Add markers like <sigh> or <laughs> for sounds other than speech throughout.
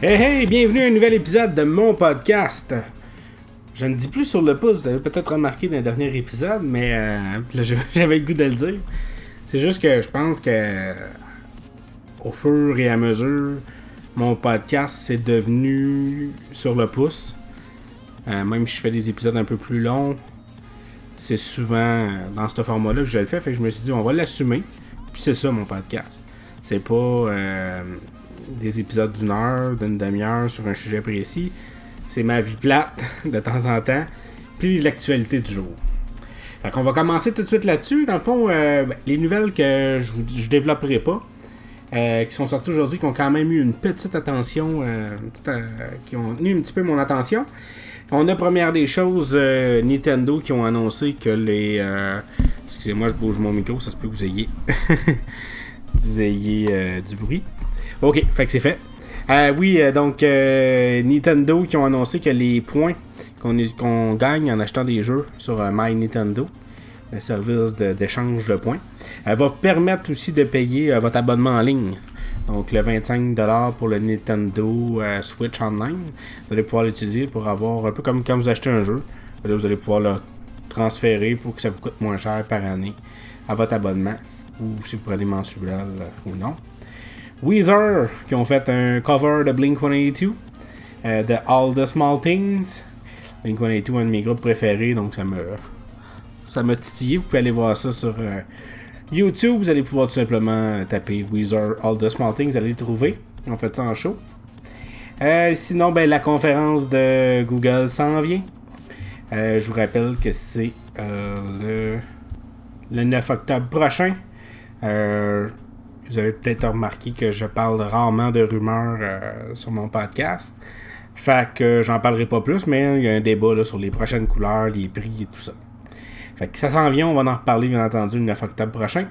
Hey hey, bienvenue à un nouvel épisode de mon podcast. Je ne dis plus sur le pouce, vous avez peut-être remarqué dans le dernier épisode, mais euh, <laughs> j'avais le goût de le dire. C'est juste que je pense que au fur et à mesure, mon podcast c'est devenu sur le pouce. Euh, même si je fais des épisodes un peu plus longs, c'est souvent dans ce format-là que je le fais. Fait que je me suis dit, on va l'assumer. Puis c'est ça mon podcast. C'est pas euh, des épisodes d'une heure, d'une demi-heure sur un sujet précis. C'est ma vie plate <laughs> de temps en temps, puis l'actualité du jour. Fait qu'on va commencer tout de suite là-dessus. Dans le fond, euh, ben, les nouvelles que je ne développerai pas, euh, qui sont sorties aujourd'hui, qui ont quand même eu une petite attention, euh, qui ont tenu un petit peu mon attention. On a première des choses, Nintendo qui ont annoncé que les... Excusez-moi, je bouge mon micro, ça se peut que vous ayez, <laughs> vous ayez du bruit. Ok, fait que c'est fait. Euh, oui, euh, donc euh, Nintendo qui ont annoncé que les points qu'on gagne en achetant des jeux sur My Nintendo, le service d'échange de, points, va permettre aussi de payer votre abonnement en ligne. Donc le 25$ pour le Nintendo Switch Online, vous allez pouvoir l'utiliser pour avoir un peu comme quand vous achetez un jeu. vous allez pouvoir le transférer pour que ça vous coûte moins cher par année à votre abonnement ou si vous prenez mensuel ou non. Weezer, qui ont fait un cover de Blink 182, euh, de All the Small Things. Blink 182, un de mes groupes préférés, donc ça me, ça titillé. Vous pouvez aller voir ça sur euh, YouTube. Vous allez pouvoir tout simplement taper Weezer All the Small Things, vous allez le trouver. On fait ça en show. Euh, sinon, ben, la conférence de Google s'en vient. je vous rappelle que c'est le 9 octobre prochain. Vous avez peut-être remarqué que je parle rarement de rumeurs euh, sur mon podcast. Fait que j'en parlerai pas plus, mais il y a un débat sur les prochaines couleurs, les prix et tout ça. Fait que ça s'en vient, on va en reparler bien entendu le 9 octobre prochain.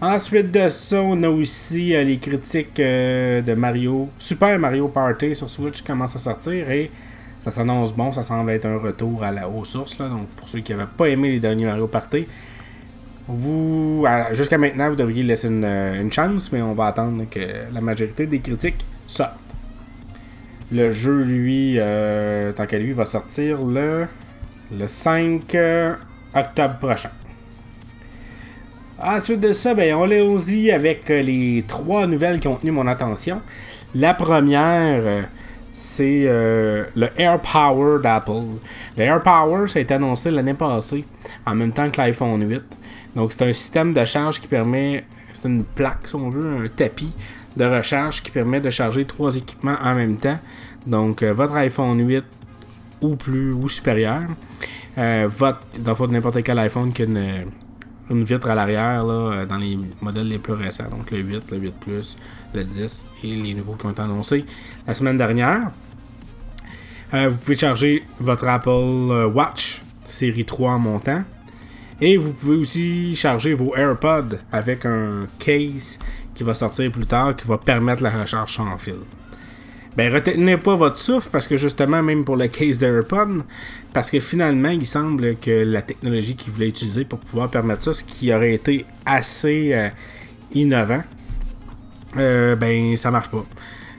Ensuite de ça, on a aussi euh, les critiques euh, de Mario, Super Mario Party sur Switch qui commencent à sortir et ça s'annonce bon, ça semble être un retour à la, aux sources. donc pour ceux qui n'avaient pas aimé les derniers Mario Party, vous, jusqu'à maintenant, vous devriez laisser une, chance, mais on va attendre que la majorité des critiques sortent. Le jeu, lui, euh, tant qu'à lui, va sortir le, le 5 euh, octobre prochain. Ensuite de ça, ben, on y avec euh, les trois nouvelles qui ont tenu mon attention. La première, c'est le Air Power d'Apple. Le Air Power, ça a été annoncé l'année passée, en même temps que l'iPhone 8. Donc, c'est un système de charge qui permet, c'est une plaque, si on veut, un tapis de recharge qui permet de charger trois équipements en même temps. Donc, euh, votre iPhone 8 ou plus ou supérieur, euh, votre, dans n'importe quel iPhone qui a une, vitre à l'arrière euh, dans les modèles les plus récents, donc le 8, le 8 Plus, le 10 et les nouveaux qui ont été annoncés la semaine dernière. vous pouvez charger votre Apple Watch série 3 en montant. Et vous pouvez aussi charger vos AirPods avec un case qui va sortir plus tard qui va permettre la recharge sans fil. Ben, retenez pas votre souffle parce que justement, même pour le case d'AirPod, parce que finalement, il semble que la technologie qu'ils voulaient utiliser pour pouvoir permettre ça, ce qui aurait été assez euh, innovant, euh, ben, ça marche pas.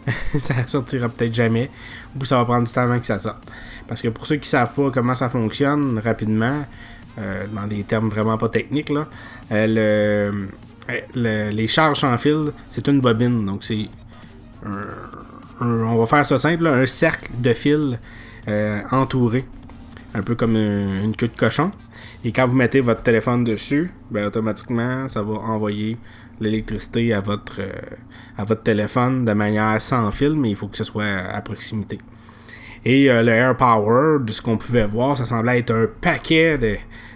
<laughs> ça sortira peut-être jamais, ou ça va prendre du temps avant que ça sorte. Parce que pour ceux qui savent pas comment ça fonctionne rapidement, dans des termes vraiment pas techniques, là, euh, le, les charges sans fil, c'est une bobine. Donc, c'est on va faire ça simple, un cercle de fil euh, entouré, un peu comme une, queue de cochon. Et quand vous mettez votre téléphone dessus, ben, automatiquement, ça va envoyer l'électricité à votre téléphone de manière sans fil, mais il faut que ce soit à proximité. Et le Air Power, de ce qu'on pouvait voir, ça semblait être un paquet de,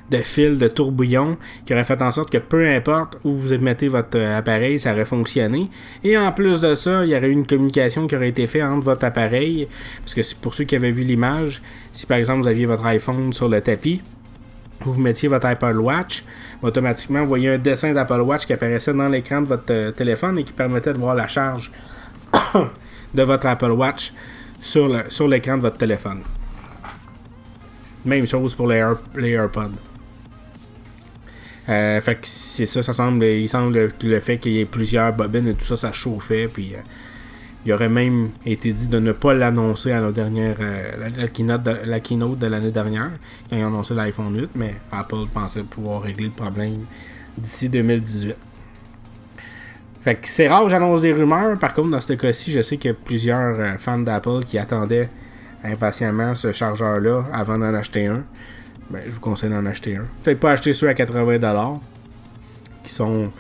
de fil, de tourbillon, qui aurait fait en sorte que peu importe où vous mettez votre euh, appareil, ça aurait fonctionné. Et en plus de ça, il y aurait eu une communication qui aurait été faite entre votre appareil, parce que pour ceux qui avaient vu l'image, si par exemple vous aviez votre iPhone sur le tapis, vous mettiez votre Apple Watch, automatiquement vous voyez un dessin d'Apple Watch qui apparaissait dans l'écran de votre euh, téléphone et qui permettait de voir la charge <coughs> de votre Apple Watch sur l'écran de votre téléphone. Même chose pour les, AirPods. Euh, fait que c'est ça, ça semble, il semble le fait qu'il y ait plusieurs bobines et tout ça, ça chauffait, puis euh, Il aurait même été dit de ne pas l'annoncer à la dernière la, keynote de, la keynote de l'année dernière, quand ils ont annoncé l'iPhone 8, mais Apple pensait pouvoir régler le problème d'ici 2018. Fait que c'est rare que j'annonce des rumeurs. Par contre, dans ce cas-ci, je sais qu'il y a plusieurs fans d'Apple qui attendaient impatiemment ce chargeur-là avant d'en acheter un. Ben, je vous conseille d'en acheter un. Peut-être pas acheter ceux à 80$ qui sont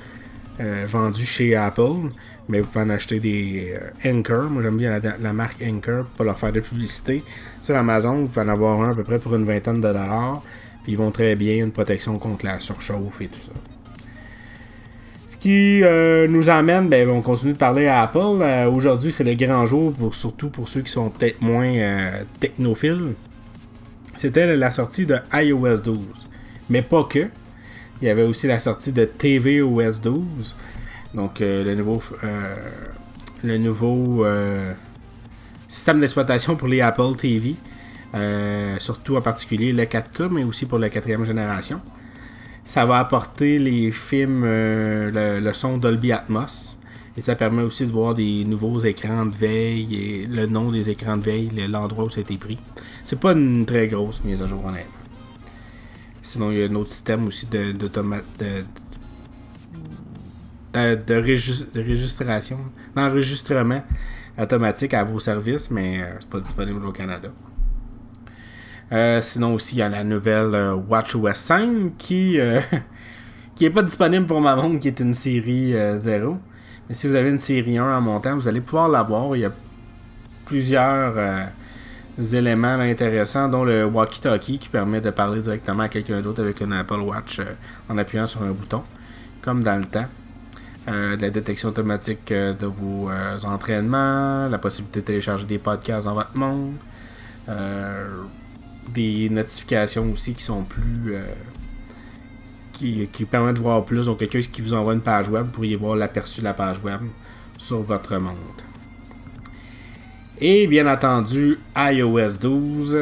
euh, vendus chez Apple, mais vous pouvez en acheter des euh, Anchor. Moi j'aime bien la, marque Anchor pour leur faire de publicité. Sur Amazon, vous pouvez en avoir un à peu près pour une vingtaine de dollars. Puis ils vont très bien, une protection contre la surchauffe et tout ça. Ce qui euh, nous amène, ben, on continue de parler à Apple. Aujourd'hui, c'est le grand jour, pour, surtout pour ceux qui sont peut-être moins technophiles c'était la sortie de iOS 12. Mais pas que. Il y avait aussi la sortie de tvOS 12. Donc euh, le nouveau, euh, le nouveau euh, système d'exploitation pour les Apple TV. surtout en particulier le 4K, mais aussi pour la quatrième génération. Ça va apporter les films, le, le, son Dolby Atmos. Et ça permet aussi de voir des nouveaux écrans de veille et le nom des écrans de veille, l'endroit où ça a été pris. C'est pas une très grosse mise à jour honnêtement. Sinon, il y a un autre système aussi de, de, de, de d'enregistrement automatique à vos services, mais euh, c'est pas disponible au Canada. Euh, sinon aussi, il y a la nouvelle euh, WatchOS 5 qui, <laughs> qui est pas disponible pour ma montre, qui est une série 0. Mais si vous avez une série 1 en montant, vous allez pouvoir l'avoir. Il y a plusieurs euh, éléments intéressants, dont le walkie-talkie qui permet de parler directement à quelqu'un d'autre avec un Apple Watch euh, en appuyant sur un bouton, comme dans le temps. Euh, la détection automatique de vos entraînements, la possibilité de télécharger des podcasts dans votre monde, des notifications aussi qui sont plus qui, permet de voir plus. Donc, quelqu'un qui vous envoie une page web, vous pourriez voir l'aperçu de la page web sur votre monde. Et bien entendu, iOS 12,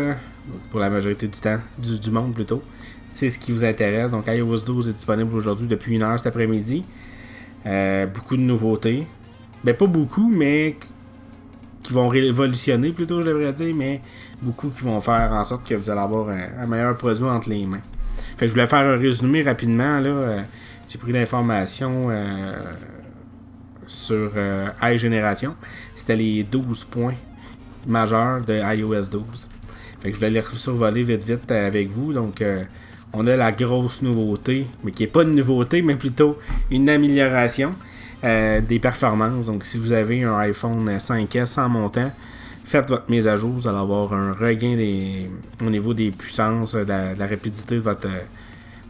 pour la majorité du temps, du, monde plutôt, c'est ce qui vous intéresse. Donc, iOS 12 est disponible aujourd'hui depuis une heure cet après-midi. Euh, beaucoup de nouveautés. Ben, pas beaucoup, mais qui vont révolutionner plutôt, je devrais dire, mais beaucoup qui vont faire en sorte que vous allez avoir un meilleur produit entre les mains. Fait je voulais faire un résumé rapidement. Là. Euh, j'ai pris l'information euh, sur euh, iGénération. C'était les 12 points majeurs de iOS 12. Fait que je voulais les survoler vite vite avec vous. Donc on a la grosse nouveauté, mais qui n'est pas une nouveauté, mais plutôt une amélioration des performances. Donc si vous avez un iPhone 5S en montant, faites votre mise à jour, vous allez avoir un regain au niveau des puissances, de la, rapidité de votre.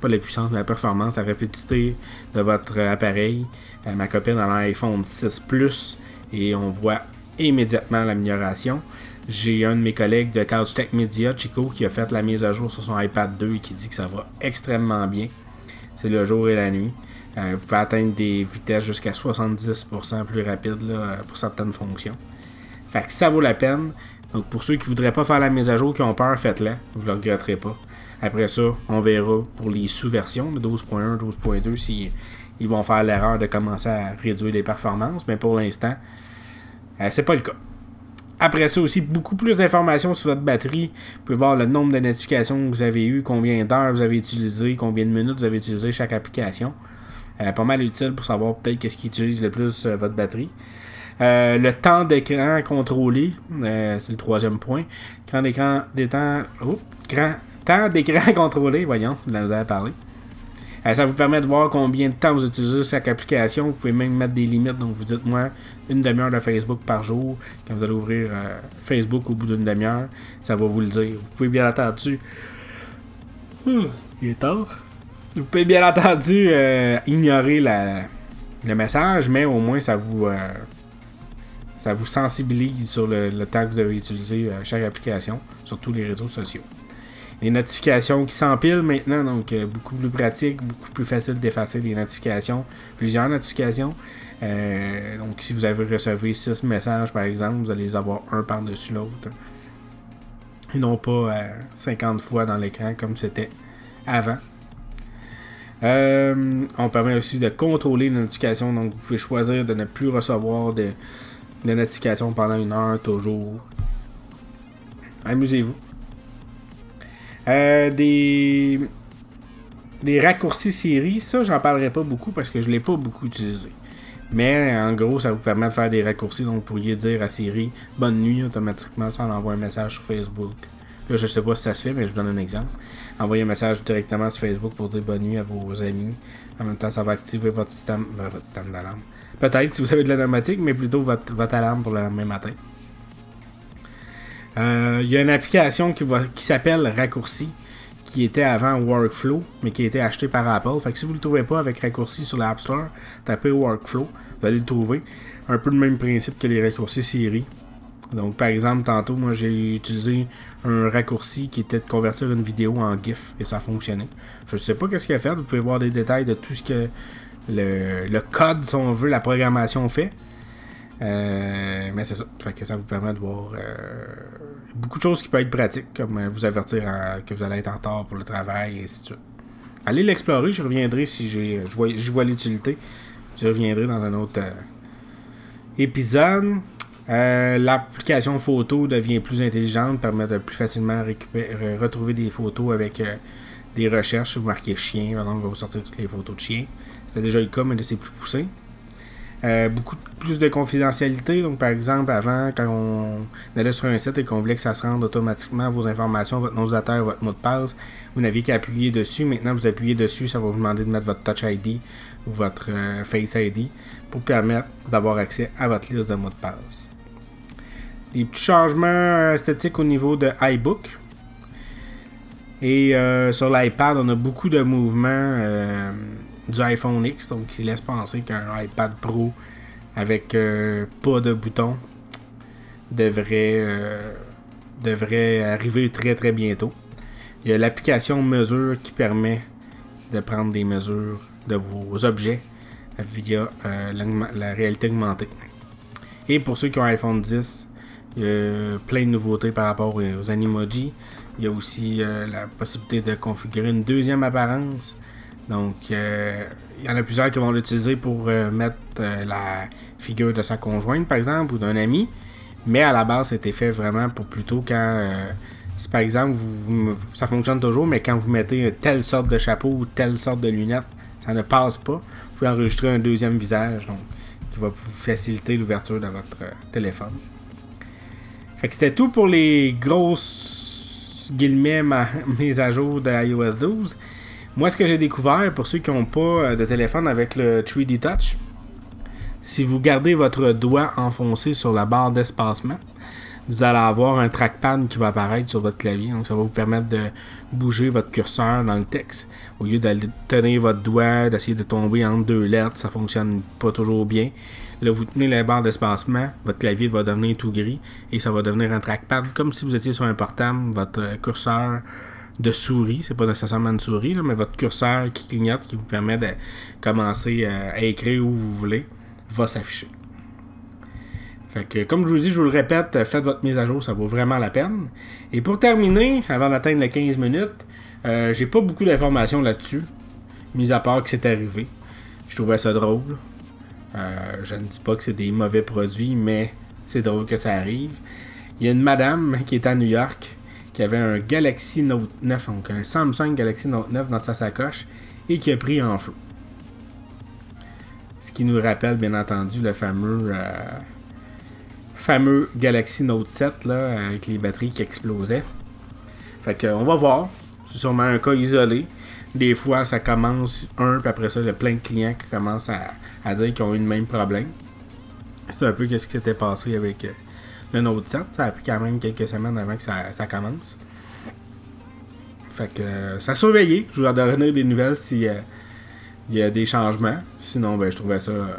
Pas la puissance, mais la performance, la rapidité de votre appareil. Euh, ma copine a l'iPhone 6 Plus et on voit immédiatement l'amélioration. J'ai un de mes collègues de Couch Tech Media, Chico, qui a fait la mise à jour sur son iPad 2 et qui dit que ça va extrêmement bien. C'est le jour et la nuit. Euh, vous pouvez atteindre des vitesses jusqu'à 70% plus rapides pour certaines fonctions. Fait que ça vaut la peine. Donc pour ceux qui voudraient pas faire la mise à jour, qui ont peur, faites-la. Vous ne le regretterez pas. Après ça, on verra pour les sous-versions de 12.1, 12.2 si ils vont faire l'erreur de commencer à réduire les performances. Mais pour l'instant, euh, c'est pas le cas. Après ça aussi, beaucoup plus d'informations sur votre batterie. Vous pouvez voir le nombre de notifications que vous avez eu, combien d'heures vous avez utilisé, combien de minutes vous avez utilisé chaque application. Euh, pas mal utile pour savoir peut-être qu'est-ce qui utilise le plus euh, votre batterie. Euh, le temps d'écran contrôlé, euh, c'est le troisième point. Temps d'écran, des temps, oh, temps d'écran <laughs> contrôlé, voyons, vous en avez parlé. Euh, ça vous permet de voir combien de temps vous utilisez chaque application. Vous pouvez même mettre des limites. Donc, vous dites, moi, une demi-heure de Facebook par jour. Quand vous allez ouvrir Facebook au bout d'une demi-heure, ça va vous le dire. Vous pouvez bien entendu. il est tard. Vous pouvez bien entendu ignorer la, le message, mais au moins ça vous ça vous sensibilise sur le, temps que vous avez utilisé euh, chaque application, sur tous les réseaux sociaux. Les notifications qui s'empilent maintenant, donc euh, beaucoup plus pratique, beaucoup plus facile d'effacer les notifications, plusieurs notifications. Euh, donc si vous avez reçu 6 messages par exemple, vous allez les avoir un par-dessus l'autre. Et non pas 50 fois dans l'écran comme c'était avant. On permet aussi de contrôler les notifications, donc vous pouvez choisir de ne plus recevoir de notifications pendant une heure, toujours. Amusez-vous. Euh, des des raccourcis Siri, ça, j'en parlerai pas beaucoup parce que je l'ai pas beaucoup utilisé. Mais en gros, ça vous permet de faire des raccourcis. Donc, vous pourriez dire à Siri bonne nuit automatiquement, ça envoie un message sur Facebook. Là, je sais pas si ça se fait, mais je vous donne un exemple. Envoyez un message directement sur Facebook pour dire bonne nuit à vos amis. En même temps, ça va activer votre système, ben, votre système d'alarme. Peut-être si vous avez de l'automatique, mais plutôt votre, alarme pour le lendemain matin. Euh, il y a une application qui, qui s'appelle Raccourci qui était avant Workflow, mais qui a été acheté par Apple. Fait que si vous ne le trouvez pas avec raccourci sur l'App Store, tapez Workflow, vous allez le trouver. Un peu le même principe que les raccourcis Siri. Donc, par exemple, tantôt, moi, j'ai utilisé un raccourci qui était de convertir une vidéo en GIF et ça a fonctionné. Je ne sais pas qu'est-ce qu'il a fait. Vous pouvez voir des détails de tout ce que le, code, si on veut, la programmation fait. Euh, mais c'est ça. Fait que ça vous permet de voir euh, beaucoup de choses qui peuvent être pratiques, comme euh, vous avertir que vous allez être en retard pour le travail et ainsi de suite. Allez l'explorer, je reviendrai si j'ai, je vois, je vois l'utilité. Je reviendrai dans un autre épisode. L'application photo devient plus intelligente, permet de plus facilement retrouver des photos avec des recherches. Vous marquez chien, par exemple, va vous sortir toutes les photos de chiens. C'était déjà le cas, mais là c'est plus poussé. Euh, beaucoup plus de confidentialité. Donc, par exemple, avant, quand on allait sur un site et qu'on voulait que ça se rende automatiquement vos informations, votre nom d'utilisateur, votre mot de passe, vous n'aviez qu'à appuyer dessus. Maintenant, vous appuyez dessus, ça va vous demander de mettre votre Touch ID ou votre euh, Face ID pour permettre d'avoir accès à votre liste de mots de passe. Des petits changements esthétiques au niveau de iBook. Et euh, sur l'iPad, on a beaucoup de mouvements du iPhone X, donc qui laisse penser qu'un iPad Pro avec euh, pas de bouton devrait, euh, devrait arriver très très bientôt. Il y a l'application mesure qui permet de prendre des mesures de vos objets via euh, la, réalité augmentée. Et pour ceux qui ont un iPhone 10, il y a plein de nouveautés par rapport aux Animoji. Il y a aussi la possibilité de configurer une deuxième apparence donc, euh, il y en a plusieurs qui vont l'utiliser pour euh, mettre euh, la figure de sa conjointe, par exemple, ou d'un ami. Mais à la base, c'était fait vraiment pour plutôt quand, si par exemple, ça fonctionne toujours, mais quand vous mettez telle sorte de chapeau ou telle sorte de lunettes, ça ne passe pas. Vous pouvez enregistrer un deuxième visage, donc, qui va vous faciliter l'ouverture de votre téléphone. C'était tout pour les grosses guillemets <laughs> mises à jour de iOS 12. Moi, ce que j'ai découvert, pour ceux qui n'ont pas euh, de téléphone avec le 3D Touch, si vous gardez votre doigt enfoncé sur la barre d'espacement, vous allez avoir un trackpad qui va apparaître sur votre clavier. Donc, ça va vous permettre de bouger votre curseur dans le texte. Au lieu d'aller tenir votre doigt, d'essayer de tomber entre deux lettres, ça fonctionne pas toujours bien. Là, vous tenez la barre d'espacement, votre clavier va devenir tout gris et ça va devenir un trackpad comme si vous étiez sur un portable. Votre curseur de souris, c'est pas nécessairement une souris, mais votre curseur qui clignote, qui vous permet de commencer à, écrire où vous voulez, va s'afficher. Fait que, comme je vous dis, je vous le répète, faites votre mise à jour, ça vaut vraiment la peine. Et pour terminer, avant d'atteindre les 15 minutes, euh, j'ai pas beaucoup d'informations là-dessus, mis à part que c'est arrivé. Je trouvais ça drôle. Euh, je ne dis pas que c'est des mauvais produits, mais c'est drôle que ça arrive. Il y a une madame qui est à New York qui avait un Galaxy Note 9, donc un Samsung Galaxy Note 9 dans sa sacoche et qui a pris en feu. Ce qui nous rappelle bien entendu le fameux euh, fameux Galaxy Note 7 là, avec les batteries qui explosaient. Fait que on va voir. C'est sûrement un cas isolé. Des fois ça commence un, puis après ça, il y a plein de clients qui commencent à, dire qu'ils ont eu le même problème. C'est un peu ce qui s'était passé avec euh, le Note 7. Ça a pris quand même quelques semaines avant que ça, commence. Fait que euh, ça a surveillé. Je vous en donnerai des nouvelles s'il euh, y a des changements. Sinon, ben, je trouvais ça euh,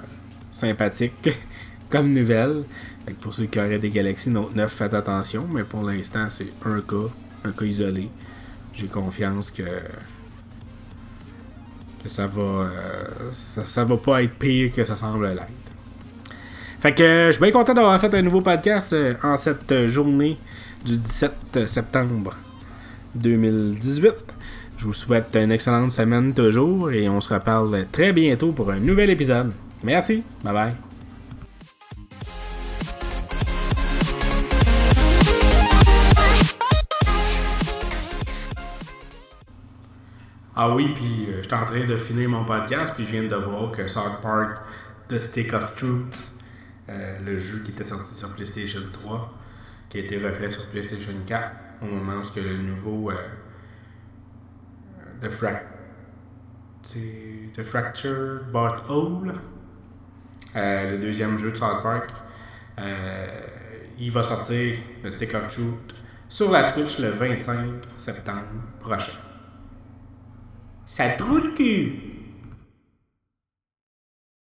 sympathique <laughs> comme nouvelle. Pour ceux qui auraient des Galaxy Note 9, faites attention. Mais pour l'instant, c'est un cas, un cas isolé. J'ai confiance que, ça va ça, ça va pas être pire que ça semble l'être. Fait que je suis bien content d'avoir fait un nouveau podcast euh, en cette journée du 17 septembre 2018. Je vous souhaite une excellente semaine toujours et on se reparle très bientôt pour un nouvel épisode. Merci, bye bye. Ah oui, puis euh, j'étais en train de finir mon podcast, puis je viens de voir que South Park The Stick of Truth, euh, le jeu qui était sorti sur PlayStation 3, qui a été refait sur PlayStation 4, au moment où le nouveau euh, The, Frac The Fracture But Hole, euh, le deuxième jeu de South Park, il va sortir le Stick of Truth sur la Switch le 25 septembre prochain. Ça trouve le cul!